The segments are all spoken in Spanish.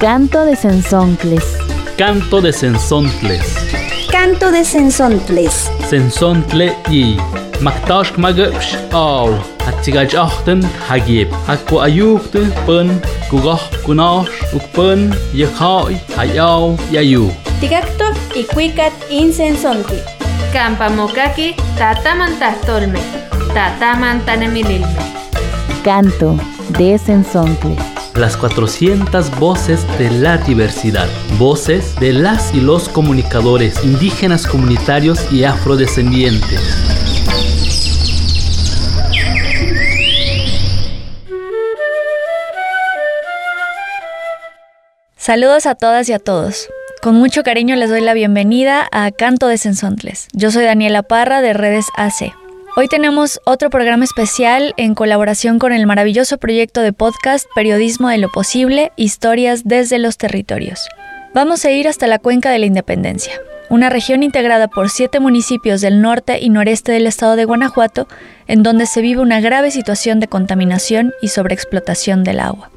Canto de Sensontles. Canto de Sensontles. Canto de Sensontles. Sensontle y Maktash magapsh aw. Hatsigaj achten hagib. Hakku ayukte pun kugah kunash ukpun yakhai hayaw yayu. Tigacto y cuicat insensonti. Campamokaki tatamantahtolme. Tatamantanemililme. Canto de Sensontles. Las 400 voces de la diversidad. Voces de las y los comunicadores indígenas comunitarios y afrodescendientes. Saludos a todas y a todos. Con mucho cariño les doy la bienvenida a Canto de Sensontles. Yo soy Daniela Parra de Redes AC. Hoy tenemos otro programa especial en colaboración con el maravilloso proyecto de podcast Periodismo de lo Posible, Historias desde los Territorios. Vamos a ir hasta la Cuenca de la Independencia, una región integrada por siete municipios del norte y noreste del estado de Guanajuato, en donde se vive una grave situación de contaminación y sobreexplotación del agua.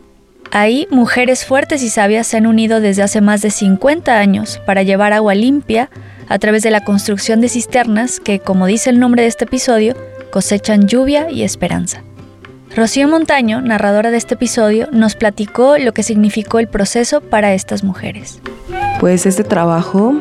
Ahí, mujeres fuertes y sabias se han unido desde hace más de 50 años para llevar agua limpia a través de la construcción de cisternas que, como dice el nombre de este episodio, cosechan lluvia y esperanza. Rocío Montaño, narradora de este episodio, nos platicó lo que significó el proceso para estas mujeres. Pues este trabajo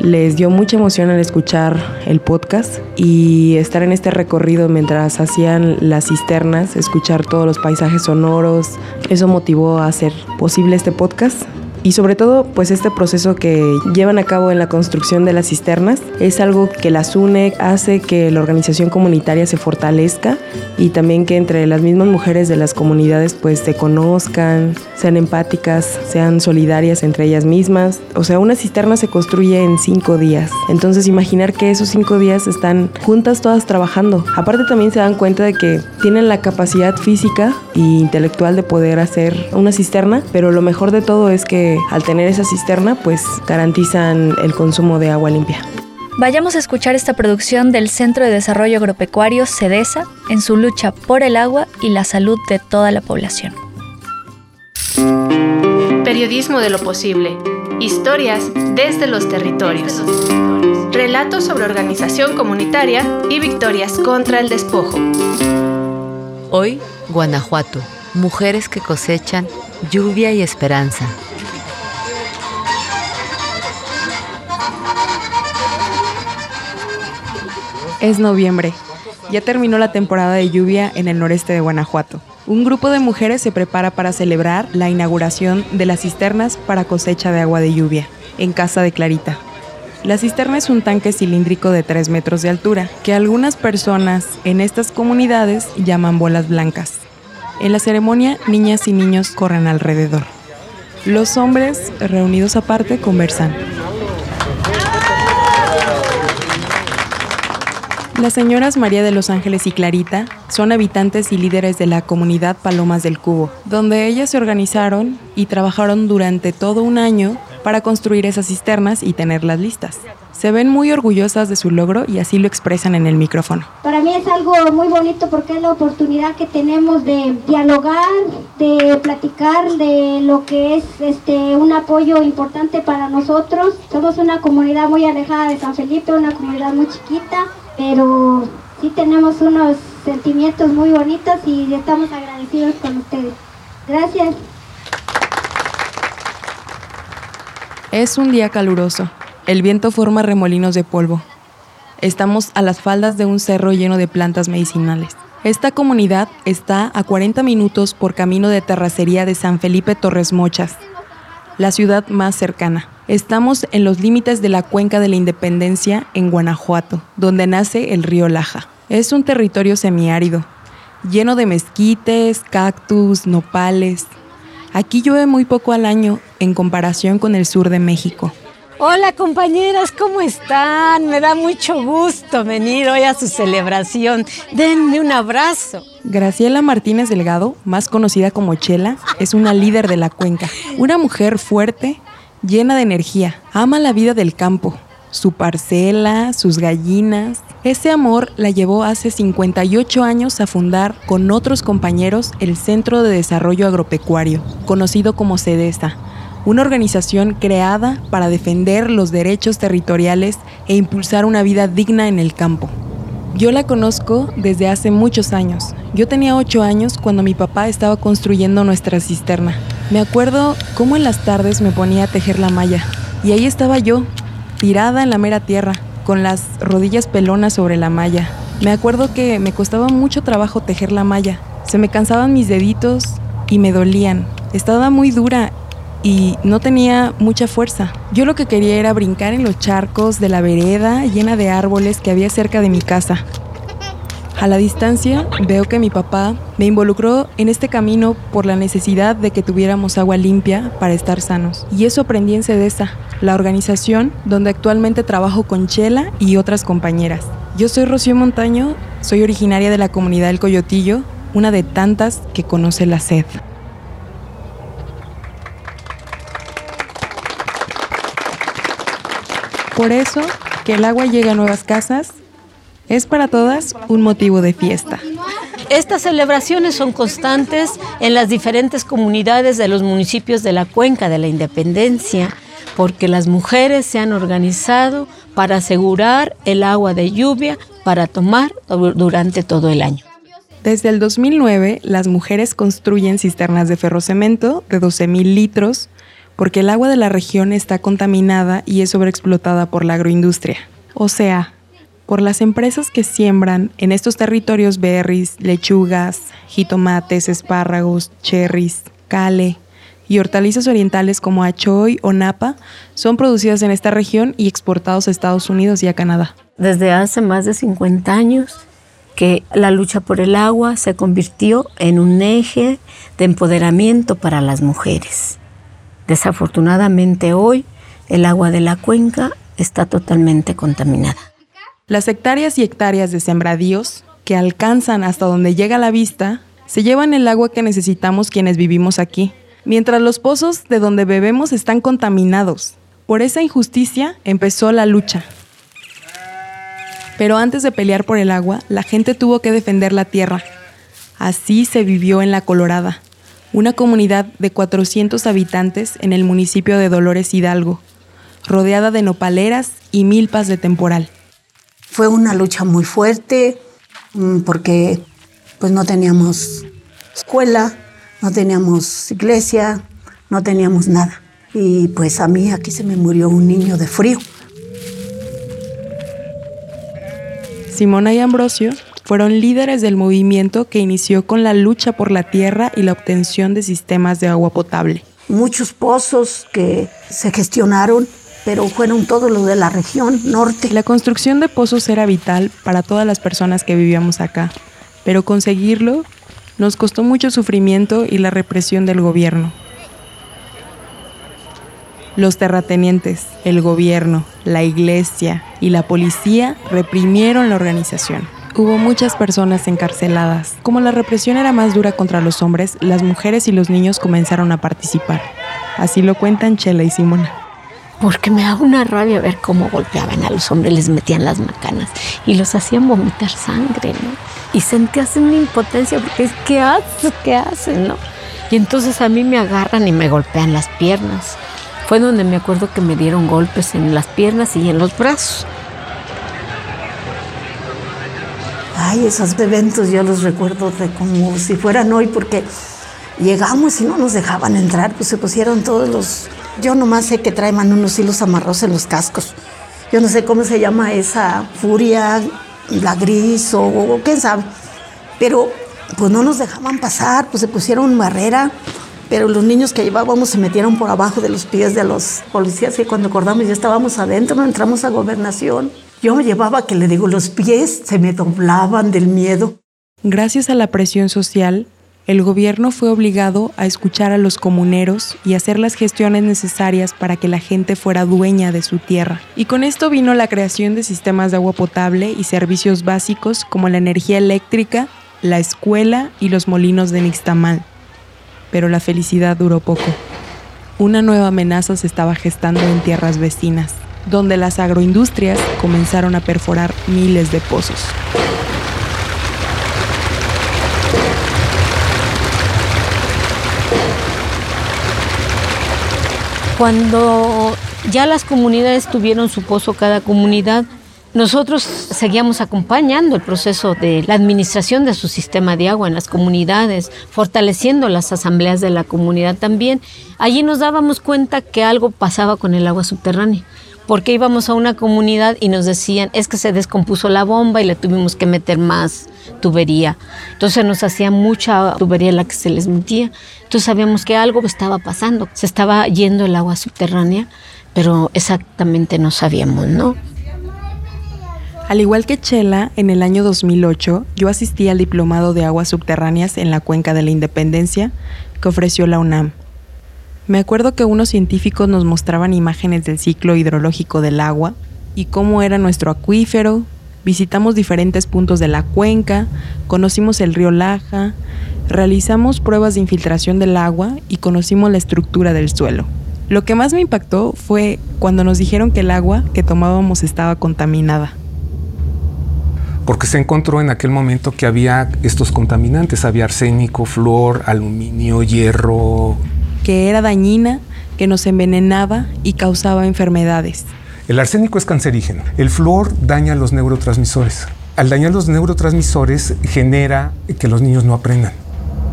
les dio mucha emoción al escuchar el podcast y estar en este recorrido mientras hacían las cisternas, escuchar todos los paisajes sonoros. Eso motivó a hacer posible este podcast y sobre todo pues este proceso que llevan a cabo en la construcción de las cisternas es algo que las une, hace que la organización comunitaria se fortalezca y también que entre las mismas mujeres de las comunidades pues se conozcan, sean empáticas, sean solidarias entre ellas mismas. O sea, una cisterna se construye en cinco días. Entonces imaginar que esos cinco días están juntas todas trabajando. Aparte también se dan cuenta de que tienen la capacidad física e intelectual de poder hacer una cisterna, pero lo mejor de todo es que al tener esa cisterna pues garantizan el consumo de agua limpia. Vayamos a escuchar esta producción del Centro de Desarrollo Agropecuario CEDESA en su lucha por el agua y la salud de toda la población. Periodismo de lo posible. Historias desde los territorios. Relatos sobre organización comunitaria y victorias contra el despojo. Hoy, Guanajuato. Mujeres que cosechan lluvia y esperanza. Es noviembre. Ya terminó la temporada de lluvia en el noreste de Guanajuato. Un grupo de mujeres se prepara para celebrar la inauguración de las cisternas para cosecha de agua de lluvia, en Casa de Clarita. La cisterna es un tanque cilíndrico de 3 metros de altura, que algunas personas en estas comunidades llaman bolas blancas. En la ceremonia, niñas y niños corren alrededor. Los hombres, reunidos aparte, conversan. Las señoras María de los Ángeles y Clarita son habitantes y líderes de la comunidad Palomas del Cubo, donde ellas se organizaron y trabajaron durante todo un año para construir esas cisternas y tenerlas listas. Se ven muy orgullosas de su logro y así lo expresan en el micrófono. Para mí es algo muy bonito porque es la oportunidad que tenemos de dialogar, de platicar de lo que es este un apoyo importante para nosotros. Somos una comunidad muy alejada de San Felipe, una comunidad muy chiquita, pero sí tenemos unos sentimientos muy bonitos y estamos agradecidos con ustedes. Gracias. Es un día caluroso. El viento forma remolinos de polvo. Estamos a las faldas de un cerro lleno de plantas medicinales. Esta comunidad está a 40 minutos por camino de terracería de San Felipe Torres Mochas, la ciudad más cercana. Estamos en los límites de la cuenca de la Independencia en Guanajuato, donde nace el río Laja. Es un territorio semiárido, lleno de mezquites, cactus, nopales. Aquí llueve muy poco al año en comparación con el sur de México. Hola compañeras, ¿cómo están? Me da mucho gusto venir hoy a su celebración. Denme un abrazo. Graciela Martínez Delgado, más conocida como Chela, es una líder de la cuenca. Una mujer fuerte, llena de energía. Ama la vida del campo, su parcela, sus gallinas. Ese amor la llevó hace 58 años a fundar con otros compañeros el Centro de Desarrollo Agropecuario, conocido como CEDESA una organización creada para defender los derechos territoriales e impulsar una vida digna en el campo. Yo la conozco desde hace muchos años. Yo tenía ocho años cuando mi papá estaba construyendo nuestra cisterna. Me acuerdo cómo en las tardes me ponía a tejer la malla. Y ahí estaba yo, tirada en la mera tierra, con las rodillas pelonas sobre la malla. Me acuerdo que me costaba mucho trabajo tejer la malla. Se me cansaban mis deditos y me dolían. Estaba muy dura y no tenía mucha fuerza. Yo lo que quería era brincar en los charcos de la vereda llena de árboles que había cerca de mi casa. A la distancia veo que mi papá me involucró en este camino por la necesidad de que tuviéramos agua limpia para estar sanos. Y eso aprendí en CEDESA, la organización donde actualmente trabajo con Chela y otras compañeras. Yo soy Rocío Montaño, soy originaria de la comunidad del Coyotillo, una de tantas que conoce la sed. Por eso, que el agua llegue a nuevas casas es para todas un motivo de fiesta. Estas celebraciones son constantes en las diferentes comunidades de los municipios de la Cuenca de la Independencia, porque las mujeres se han organizado para asegurar el agua de lluvia para tomar durante todo el año. Desde el 2009, las mujeres construyen cisternas de ferrocemento de 12.000 litros porque el agua de la región está contaminada y es sobreexplotada por la agroindustria. O sea, por las empresas que siembran en estos territorios berries, lechugas, jitomates, espárragos, cherries, cale y hortalizas orientales como achoy o napa son producidas en esta región y exportados a Estados Unidos y a Canadá. Desde hace más de 50 años que la lucha por el agua se convirtió en un eje de empoderamiento para las mujeres. Desafortunadamente hoy el agua de la cuenca está totalmente contaminada. Las hectáreas y hectáreas de sembradíos, que alcanzan hasta donde llega la vista, se llevan el agua que necesitamos quienes vivimos aquí, mientras los pozos de donde bebemos están contaminados. Por esa injusticia empezó la lucha. Pero antes de pelear por el agua, la gente tuvo que defender la tierra. Así se vivió en La Colorada, una comunidad de 400 habitantes en el municipio de Dolores Hidalgo, rodeada de nopaleras y milpas de temporal. Fue una lucha muy fuerte mm, porque pues no teníamos escuela, no teníamos iglesia, no teníamos nada. Y pues a mí aquí se me murió un niño de frío. Simona y Ambrosio fueron líderes del movimiento que inició con la lucha por la tierra y la obtención de sistemas de agua potable. Muchos pozos que se gestionaron, pero fueron todos los de la región norte. La construcción de pozos era vital para todas las personas que vivíamos acá, pero conseguirlo nos costó mucho sufrimiento y la represión del gobierno. Los terratenientes, el gobierno, la iglesia y la policía reprimieron la organización. Hubo muchas personas encarceladas. Como la represión era más dura contra los hombres, las mujeres y los niños comenzaron a participar. Así lo cuentan Chela y Simona. Porque me da una rabia ver cómo golpeaban a los hombres, les metían las macanas y los hacían vomitar sangre, ¿no? Y sentías una impotencia porque es, ¿qué hacen? ¿Qué hacen, no? Y entonces a mí me agarran y me golpean las piernas. Fue donde me acuerdo que me dieron golpes en las piernas y en los brazos. Ay, esos eventos yo los recuerdo de como si fueran hoy, porque llegamos y no nos dejaban entrar, pues se pusieron todos los... Yo nomás sé que traen unos hilos amarrados en los cascos. Yo no sé cómo se llama esa furia, la gris o, o quién sabe. Pero pues no nos dejaban pasar, pues se pusieron barrera, pero los niños que llevábamos se metieron por abajo de los pies de los policías y cuando acordamos ya estábamos adentro, entramos a gobernación. Yo me llevaba que le digo, los pies se me doblaban del miedo. Gracias a la presión social, el gobierno fue obligado a escuchar a los comuneros y hacer las gestiones necesarias para que la gente fuera dueña de su tierra. Y con esto vino la creación de sistemas de agua potable y servicios básicos como la energía eléctrica, la escuela y los molinos de Nixtamal. Pero la felicidad duró poco. Una nueva amenaza se estaba gestando en tierras vecinas donde las agroindustrias comenzaron a perforar miles de pozos. Cuando ya las comunidades tuvieron su pozo, cada comunidad, nosotros seguíamos acompañando el proceso de la administración de su sistema de agua en las comunidades, fortaleciendo las asambleas de la comunidad también. Allí nos dábamos cuenta que algo pasaba con el agua subterránea, porque íbamos a una comunidad y nos decían, es que se descompuso la bomba y le tuvimos que meter más tubería. Entonces nos hacía mucha tubería la que se les metía. Entonces sabíamos que algo estaba pasando, se estaba yendo el agua subterránea, pero exactamente no sabíamos, ¿no? Al igual que Chela, en el año 2008 yo asistí al diplomado de aguas subterráneas en la Cuenca de la Independencia que ofreció la UNAM. Me acuerdo que unos científicos nos mostraban imágenes del ciclo hidrológico del agua y cómo era nuestro acuífero, visitamos diferentes puntos de la cuenca, conocimos el río Laja, realizamos pruebas de infiltración del agua y conocimos la estructura del suelo. Lo que más me impactó fue cuando nos dijeron que el agua que tomábamos estaba contaminada porque se encontró en aquel momento que había estos contaminantes, había arsénico, flúor, aluminio, hierro. Que era dañina, que nos envenenaba y causaba enfermedades. El arsénico es cancerígeno, el flúor daña los neurotransmisores. Al dañar los neurotransmisores genera que los niños no aprendan.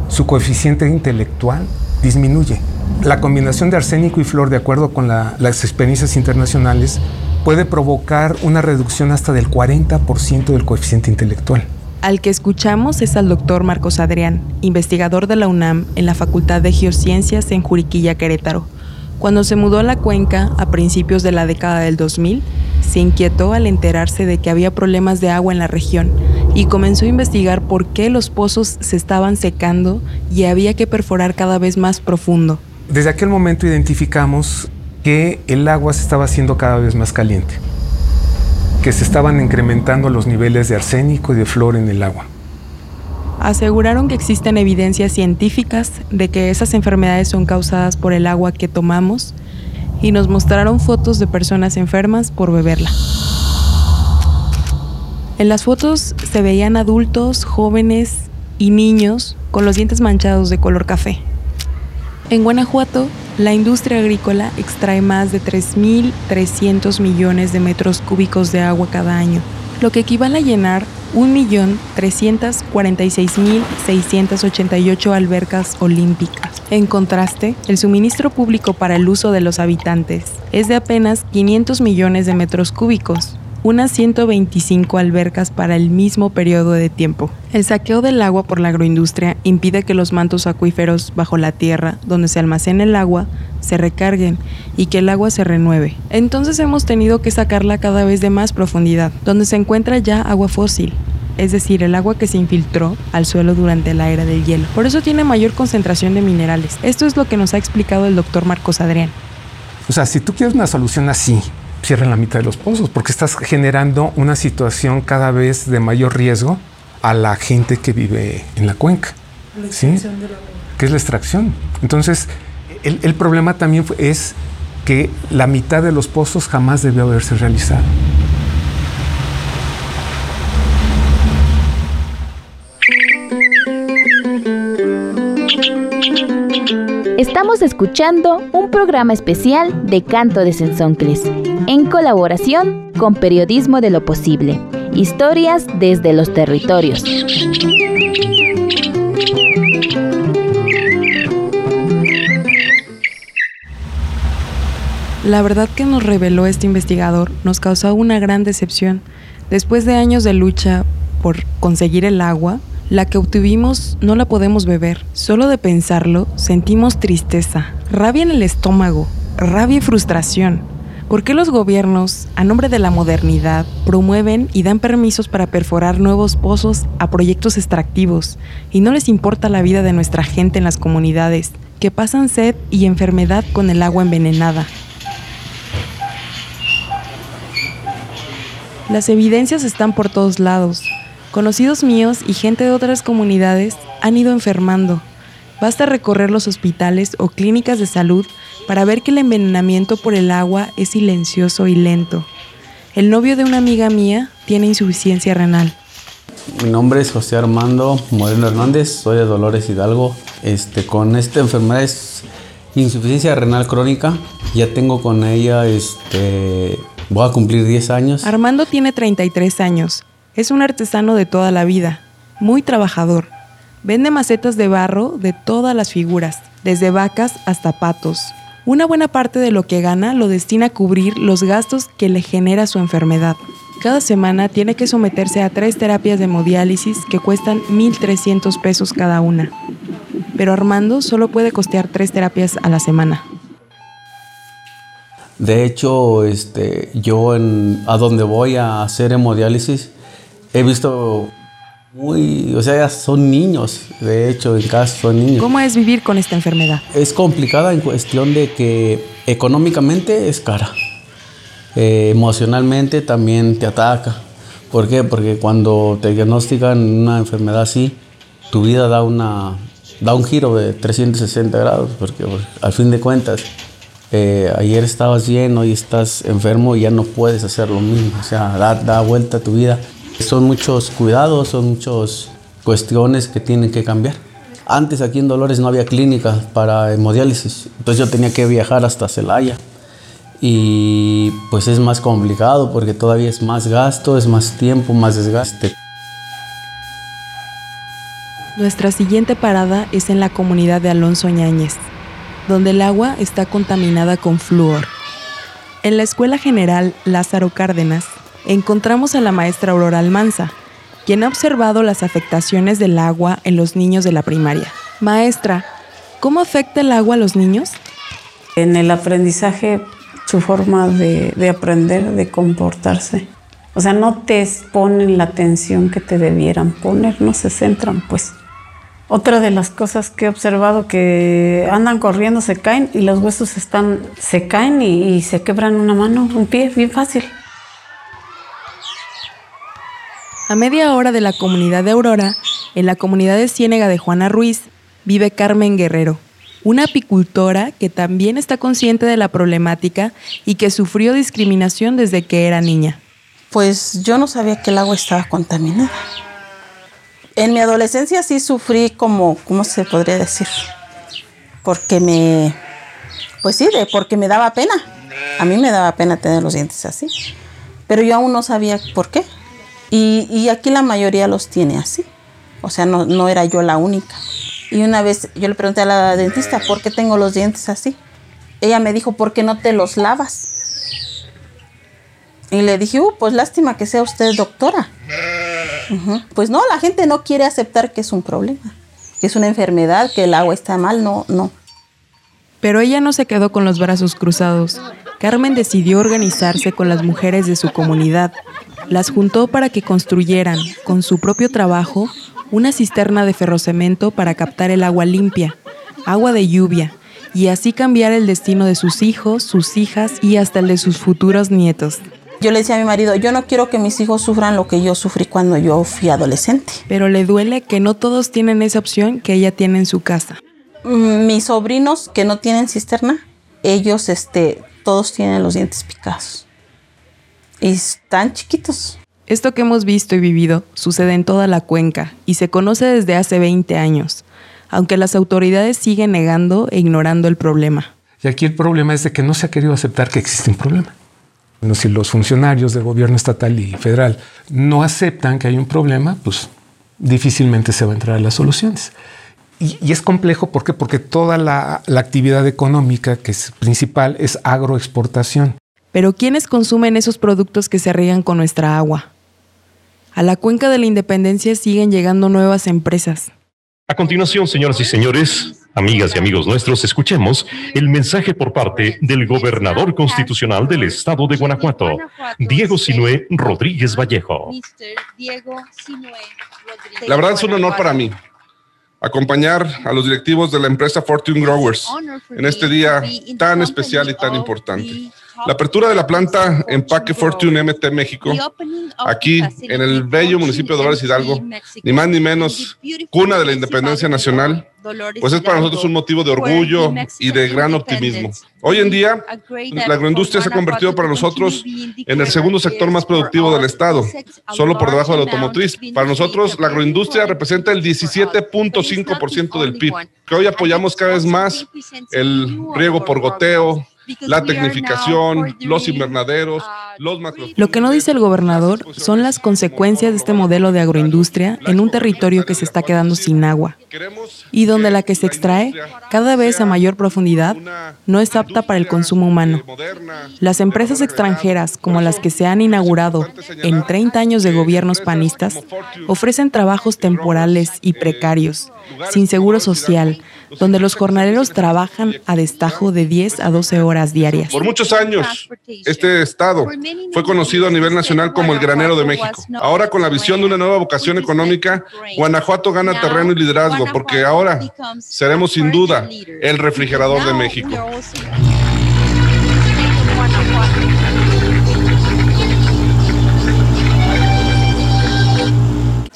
Su coeficiente intelectual disminuye. La combinación de arsénico y flúor, de acuerdo con las experiencias internacionales, puede provocar una reducción hasta del 40% del coeficiente intelectual. Al que escuchamos es al doctor Marcos Adrián, investigador de la UNAM en la Facultad de Geociencias en Juriquilla, Querétaro. Cuando se mudó a la cuenca a principios de la década del 2000, se inquietó al enterarse de que había problemas de agua en la región y comenzó a investigar por qué los pozos se estaban secando y había que perforar cada vez más profundo. Desde aquel momento identificamos que el agua se estaba haciendo cada vez más caliente, que se estaban incrementando los niveles de arsénico y de flor en el agua. Aseguraron que existen evidencias científicas de que esas enfermedades son causadas por el agua que tomamos y nos mostraron fotos de personas enfermas por beberla. En las fotos se veían adultos, jóvenes y niños con los dientes manchados de color café. En Guanajuato la industria agrícola extrae más de 3.300 millones de metros cúbicos de agua cada año, lo que equivale a llenar 1.346.688 albercas olímpicas. En contraste, el suministro público para el uso de los habitantes es de apenas 500 millones de metros cúbicos, unas 125 albercas para el mismo periodo de tiempo. El saqueo del agua por la agroindustria impide que los mantos acuíferos bajo la tierra, donde se almacena el agua, se recarguen y que el agua se renueve. Entonces hemos tenido que sacarla cada vez de más profundidad, donde se encuentra ya agua fósil, es decir, el agua que se infiltró al suelo durante la era del hielo. Por eso tiene mayor concentración de minerales. Esto es lo que nos ha explicado el doctor Marcos Adrián. O sea, si tú quieres una solución así, cierran la mitad de los pozos porque estás generando una situación cada vez de mayor riesgo a la gente que vive en la cuenca. ¿sí? Que es la extracción. Entonces, el, el problema también es que la mitad de los pozos jamás debió haberse realizado. Estamos escuchando un programa especial de Canto de Sensoncles, en colaboración con Periodismo de lo Posible, historias desde los territorios. La verdad que nos reveló este investigador nos causó una gran decepción. Después de años de lucha por conseguir el agua, la que obtuvimos no la podemos beber. Solo de pensarlo sentimos tristeza, rabia en el estómago, rabia y frustración. ¿Por qué los gobiernos, a nombre de la modernidad, promueven y dan permisos para perforar nuevos pozos a proyectos extractivos y no les importa la vida de nuestra gente en las comunidades, que pasan sed y enfermedad con el agua envenenada? Las evidencias están por todos lados. Conocidos míos y gente de otras comunidades han ido enfermando. Basta recorrer los hospitales o clínicas de salud para ver que el envenenamiento por el agua es silencioso y lento. El novio de una amiga mía tiene insuficiencia renal. Mi nombre es José Armando Moreno Hernández, soy de Dolores Hidalgo. Este, con esta enfermedad es insuficiencia renal crónica. Ya tengo con ella, este, voy a cumplir 10 años. Armando tiene 33 años. Es un artesano de toda la vida, muy trabajador. Vende macetas de barro de todas las figuras, desde vacas hasta patos. Una buena parte de lo que gana lo destina a cubrir los gastos que le genera su enfermedad. Cada semana tiene que someterse a tres terapias de hemodiálisis que cuestan 1.300 pesos cada una. Pero Armando solo puede costear tres terapias a la semana. De hecho, este, yo en, a donde voy a hacer hemodiálisis he visto muy, o sea, son niños, de hecho, en casa son niños. ¿Cómo es vivir con esta enfermedad? Es complicada en cuestión de que económicamente es cara. Eh, emocionalmente también te ataca. ¿Por qué? Porque cuando te diagnostican una enfermedad así, tu vida da, una, da un giro de 360 grados, porque, al fin de cuentas, eh, ayer estabas bien, hoy estás enfermo y ya no puedes hacer lo mismo, o sea, da, da vuelta a tu vida. Son muchos cuidados, son muchas cuestiones que tienen que cambiar. Antes aquí en Dolores no había clínica para hemodiálisis, entonces yo tenía que viajar hasta Celaya y pues es más complicado porque todavía es más gasto, es más tiempo, más desgaste. Nuestra siguiente parada es en la comunidad de Alonso Ñáñez, donde el agua está contaminada con flúor. En la Escuela General Lázaro Cárdenas encontramos a la maestra Aurora Almanza, quien ha observado las afectaciones del agua en los niños de la primaria. Maestra, ¿cómo afecta el agua a los niños? En el aprendizaje su forma de, aprender, de comportarse. O sea, no te ponen la atención que te debieran poner, no se centran, pues. Otra de las cosas que he observado que andan corriendo, se caen y los huesos están, se caen y, y se quebran una mano, un pie, bien fácil. A media hora de la comunidad de Aurora, en la comunidad de Ciénega de Juana Ruiz, vive Carmen Guerrero, una apicultora que también está consciente de la problemática y que sufrió discriminación desde que era niña. Pues yo no sabía que el agua estaba contaminada. En mi adolescencia sí sufrí como, ¿cómo se podría decir? Porque me, pues sí, de, porque me daba pena. A mí me daba pena tener los dientes así. Pero yo aún no sabía por qué. Y, aquí la mayoría los tiene así. O sea, no, no era yo la única. Y una vez yo le pregunté a la dentista, ¿por qué tengo los dientes así? Ella me dijo, ¿por qué no te los lavas? Y le dije, uh, pues lástima que sea usted doctora. Pues no, la gente no quiere aceptar que es un problema, que es una enfermedad, que el agua está mal, no, no. Pero ella no se quedó con los brazos cruzados. Carmen decidió organizarse con las mujeres de su comunidad. Las juntó para que construyeran, con su propio trabajo, una cisterna de ferrocemento para captar el agua limpia, agua de lluvia, y así cambiar el destino de sus hijos, sus hijas y hasta el de sus futuros nietos. Yo le decía a mi marido, yo no quiero que mis hijos sufran lo que yo sufrí cuando yo fui adolescente. Pero le duele que no todos tienen esa opción que ella tiene en su casa. Mm, mis sobrinos que no tienen cisterna, ellos este, todos tienen los dientes picados. Y están chiquitos. Esto que hemos visto y vivido sucede en toda la cuenca y se conoce desde hace 20 años, aunque las autoridades siguen negando e ignorando el problema. Y aquí el problema es de que no se ha querido aceptar que existe un problema. Bueno, si los funcionarios del gobierno estatal y federal no aceptan que hay un problema, pues difícilmente se va a entrar a las soluciones. Y, es complejo ¿por qué? porque toda la, la actividad económica que es principal es agroexportación. Pero ¿quiénes consumen esos productos que se riegan con nuestra agua? A la cuenca de la Independencia siguen llegando nuevas empresas. A continuación, señoras y señores, amigas y amigos nuestros, escuchemos el mensaje por parte del gobernador constitucional del estado de Guanajuato, Diego Sinué Rodríguez Vallejo. La verdad es un honor para mí acompañar a los directivos de la empresa Fortune Growers en este día tan especial y tan importante. La apertura de la planta Empaque Fortune MT México, aquí en el bello municipio de Dolores Hidalgo, ni más ni menos, cuna de la independencia nacional, pues es para nosotros un motivo de orgullo y de gran optimismo. Hoy en día, la agroindustria se ha convertido para nosotros en el segundo sector más productivo del Estado, solo por debajo de la automotriz. Para nosotros, la agroindustria representa el 17.5% del PIB, que hoy apoyamos cada vez más el riego por goteo, la tecnificación, los invernaderos, los macro... Lo que no dice el gobernador son las consecuencias de este modelo de agroindustria en un territorio que se está quedando sin agua y donde la que se extrae, cada vez a mayor profundidad, no es apta para el consumo humano. Las empresas extranjeras, como las que se han inaugurado en 30 años de gobiernos panistas, ofrecen trabajos temporales y precarios, sin seguro social, donde los jornaleros trabajan a destajo de 10 a 12 horas diarias. Por muchos años, este estado fue conocido a nivel nacional como el granero de México. Ahora, con la visión de una nueva vocación económica, Guanajuato gana terreno y liderazgo, porque ahora seremos sin duda el refrigerador de México.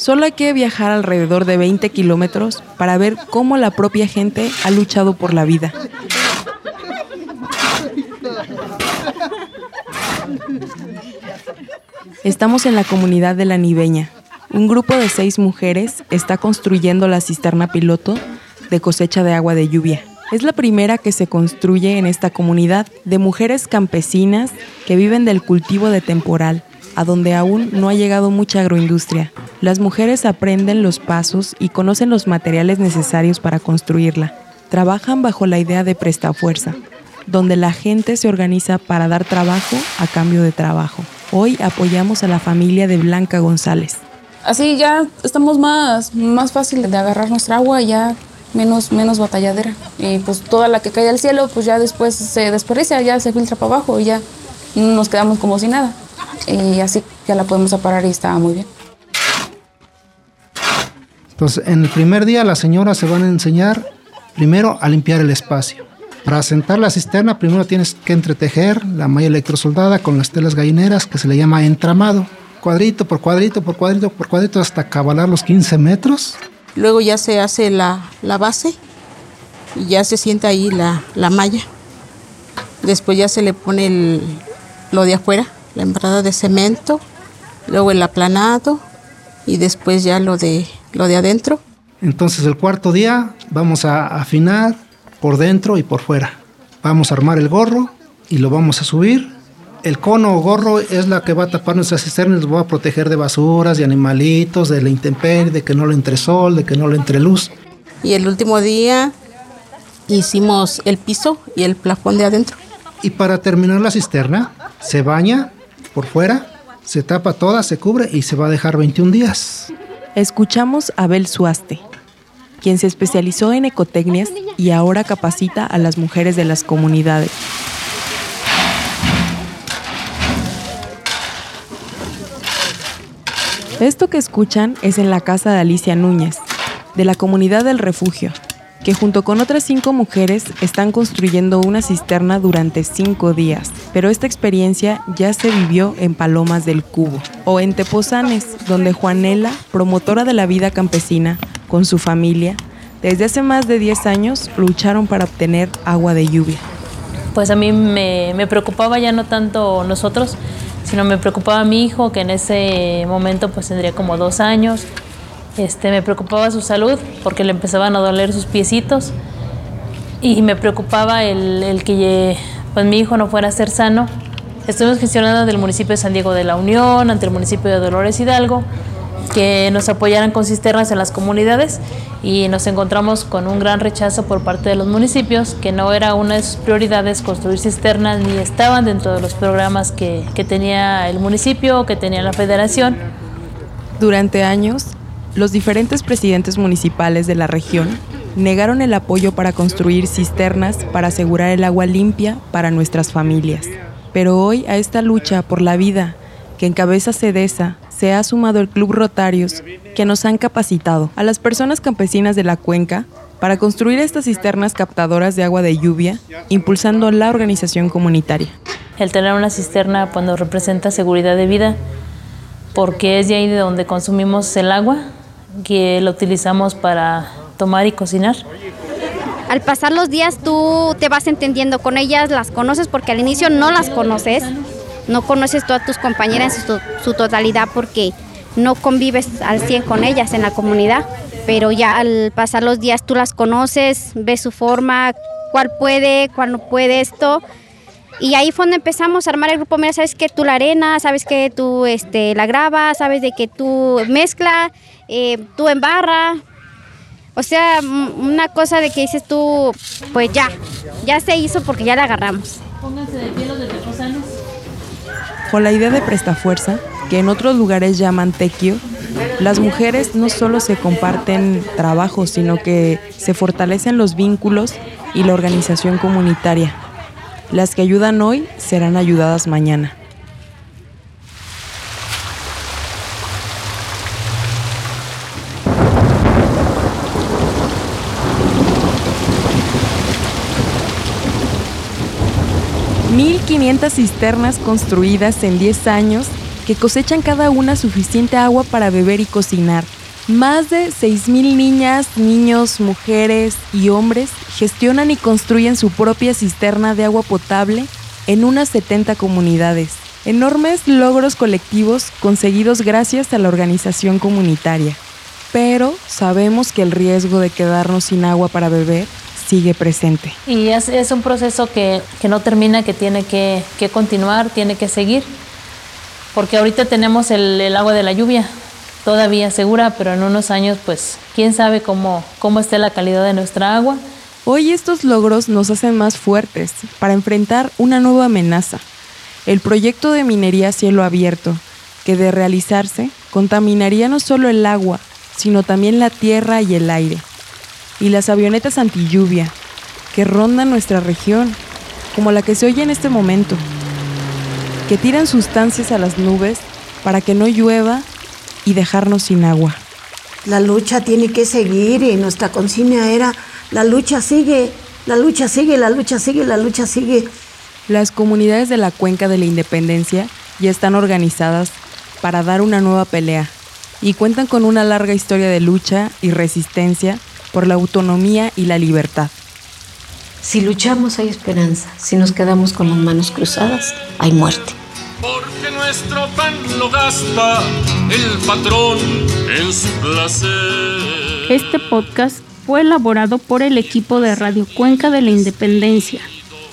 Solo hay que viajar alrededor de 20 kilómetros para ver cómo la propia gente ha luchado por la vida. Estamos en la comunidad de La Niveña. Un grupo de seis mujeres está construyendo la cisterna piloto de cosecha de agua de lluvia. Es la primera que se construye en esta comunidad de mujeres campesinas que viven del cultivo de temporal a donde aún no ha llegado mucha agroindustria. Las mujeres aprenden los pasos y conocen los materiales necesarios para construirla. Trabajan bajo la idea de prestafuerza, donde la gente se organiza para dar trabajo a cambio de trabajo. Hoy apoyamos a la familia de Blanca González. Así ya estamos más, más fácil de agarrar nuestra agua ya menos, menos batalladera. Y pues toda la que cae al cielo, pues ya después se desperdicia, ya se filtra para abajo y ya nos quedamos como si nada y así ya la podemos aparar y está muy bien. Entonces, en el primer día las señoras se van a enseñar primero a limpiar el espacio. Para asentar la cisterna, primero tienes que entretejer la malla electrosoldada con las telas gallineras, que se le llama entramado. Cuadrito por cuadrito, por cuadrito, por cuadrito, hasta cabalar los 15 metros. Luego ya se hace la, la base y ya se sienta ahí la, la malla. Después ya se le pone el, lo de afuera, la embrada de cemento, luego el aplanado y después ya lo de, lo de adentro. Entonces el cuarto día vamos a afinar por dentro y por fuera. Vamos a armar el gorro y lo vamos a subir. El cono o gorro es la que va a tapar nuestras cisternas, nos va a proteger de basuras, de animalitos, de la intemperie, de que no le entre sol, de que no le entre luz. Y el último día hicimos el piso y el plafón de adentro. Y para terminar la cisterna, se baña por fuera, se tapa toda, se cubre y se va a dejar 21 días. Escuchamos a Abel Suaste, quien se especializó en ecotecnias y ahora capacita a las mujeres de las comunidades. Esto que escuchan es en la casa de Alicia Núñez, de la comunidad del refugio, que junto con otras cinco mujeres están construyendo una cisterna durante cinco días. Pero esta experiencia ya se vivió en Palomas del Cubo o en Tepozanes, donde Juanela, promotora de la vida campesina, con su familia, desde hace más de 10 años lucharon para obtener agua de lluvia. Pues a mí me, preocupaba ya no tanto nosotros, sino me preocupaba mi hijo, que en ese momento pues tendría como dos años este, me preocupaba su salud porque le empezaban a doler sus piecitos y me preocupaba el, que pues, mi hijo no fuera a ser sano. Estuvimos gestionando ante el municipio de San Diego de la Unión, ante el municipio de Dolores Hidalgo, que nos apoyaran con cisternas en las comunidades y nos encontramos con un gran rechazo por parte de los municipios, que no era una de sus prioridades construir cisternas ni estaban dentro de los programas que, que tenía el municipio o que tenía la federación. Durante años, los diferentes presidentes municipales de la región negaron el apoyo para construir cisternas para asegurar el agua limpia para nuestras familias. Pero hoy a esta lucha por la vida que encabeza CEDESA se ha sumado el Club Rotarios que nos han capacitado a las personas campesinas de la cuenca para construir estas cisternas captadoras de agua de lluvia, impulsando la organización comunitaria. El tener una cisterna cuando representa seguridad de vida, porque es de ahí de donde consumimos el agua, que lo utilizamos para tomar y cocinar. Al pasar los días tú te vas entendiendo con ellas, las conoces porque al inicio no las conoces, no conoces todas tus compañeras en su, totalidad porque no convives al 100 con ellas en la comunidad, pero ya al pasar los días tú las conoces, ves su forma, cuál puede, cuál no puede esto, Y ahí fue donde empezamos a armar el grupo. Mira, sabes que tú la arena, sabes que tú este, la grabas, sabes de que tú mezcla, eh, tú embarra. O sea, una cosa de que dices tú, pues ya, ya se hizo porque ya la agarramos. Pónganse de pie los de Con la idea de prestafuerza, que en otros lugares llaman tequio, las mujeres no solo se comparten trabajo, sino que se fortalecen los vínculos y la organización comunitaria. Las que ayudan hoy serán ayudadas mañana. ...1.500 cisternas construidas en 10 años... ...que cosechan cada una suficiente agua para beber y cocinar... Más de 6.000 niñas, niños, mujeres y hombres gestionan y construyen su propia cisterna de agua potable en unas 70 comunidades. Enormes logros colectivos conseguidos gracias a la organización comunitaria. Pero sabemos que el riesgo de quedarnos sin agua para beber sigue presente. Y es, un proceso que, no termina, que tiene que, continuar, tiene que seguir, porque ahorita tenemos el agua de la lluvia, todavía segura, pero en unos años, pues, quién sabe cómo, cómo esté la calidad de nuestra agua. Hoy estos logros nos hacen más fuertes para enfrentar una nueva amenaza, el proyecto de minería cielo abierto, que de realizarse contaminaría no solo el agua, sino también la tierra y el aire. Y las avionetas antilluvia, que rondan nuestra región, como la que se oye en este momento, que tiran sustancias a las nubes para que no llueva y dejarnos sin agua. La lucha tiene que seguir y nuestra consigna era, la lucha sigue, la lucha sigue, la lucha sigue, la lucha sigue. Las comunidades de la cuenca de la independencia ya están organizadas para dar una nueva pelea y cuentan con una larga historia de lucha y resistencia por la autonomía y la libertad. Si luchamos hay esperanza, si nos quedamos con las manos cruzadas hay muerte porque nuestro pan lo gasta el patrón en placer. Este podcast fue elaborado por el equipo de Radio Cuenca de la Independencia,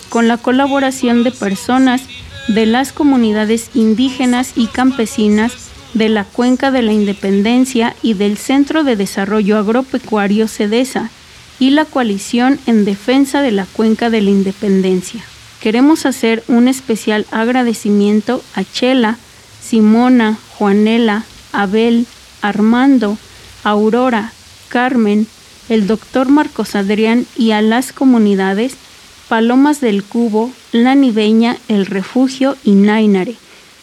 con la colaboración de personas de las comunidades indígenas y campesinas de la Cuenca de la Independencia y del Centro de Desarrollo Agropecuario CEDESA y la Coalición en Defensa de la Cuenca de la Independencia. Queremos hacer un especial agradecimiento a Chela, Simona, Juanela, Abel, Armando, Aurora, Carmen, el doctor Marcos Adrián y a las comunidades Palomas del Cubo, La Niveña, El Refugio y Nainare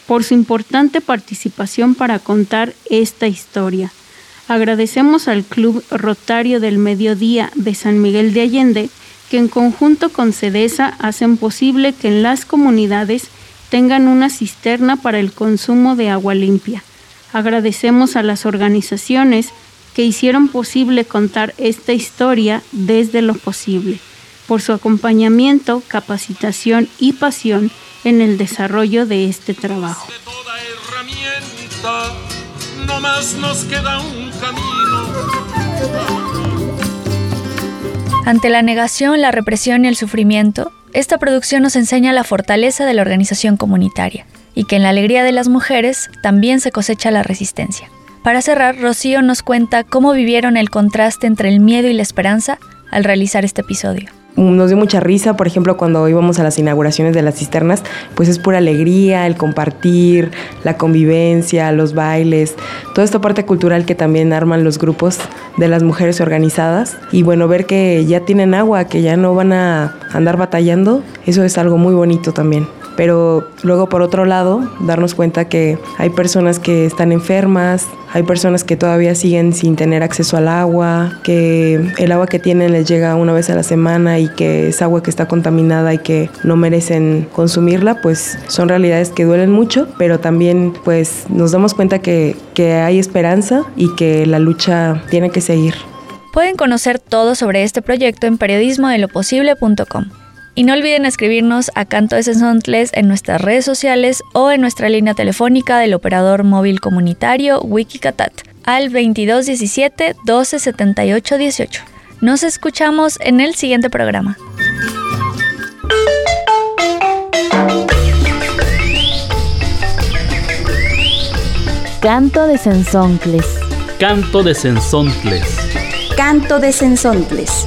por su importante participación para contar esta historia. Agradecemos al Club Rotario del Mediodía de San Miguel de Allende que en conjunto con CEDESA hacen posible que en las comunidades tengan una cisterna para el consumo de agua limpia. Agradecemos a las organizaciones que hicieron posible contar esta historia desde lo posible, por su acompañamiento, capacitación y pasión en el desarrollo de este trabajo. Ante la negación, la represión y el sufrimiento, esta producción nos enseña la fortaleza de la organización comunitaria y que en la alegría de las mujeres también se cosecha la resistencia. Para cerrar, Rocío nos cuenta cómo vivieron el contraste entre el miedo y la esperanza al realizar este episodio nos dio mucha risa, por ejemplo, cuando íbamos a las inauguraciones de las cisternas, pues es pura alegría, el compartir, la convivencia, los bailes, toda esta parte cultural que también arman los grupos de las mujeres organizadas. Y bueno, ver que ya tienen agua, que ya no van a andar batallando, eso es algo muy bonito también pero luego por otro lado darnos cuenta que hay personas que están enfermas, hay personas que todavía siguen sin tener acceso al agua, que el agua que tienen les llega una vez a la semana y que es agua que está contaminada y que no merecen consumirla, pues son realidades que duelen mucho, pero también pues nos damos cuenta que, que hay esperanza y que la lucha tiene que seguir. Pueden conocer todo sobre este proyecto en periodismodeloposible.com. Y no olviden escribirnos a Canto de Sensontles en nuestras redes sociales o en nuestra línea telefónica del operador móvil comunitario Wikicatat al 2217 1278 18. Nos escuchamos en el siguiente programa. Canto de Sensontles. Canto de Sensontles. Canto de Sensontles.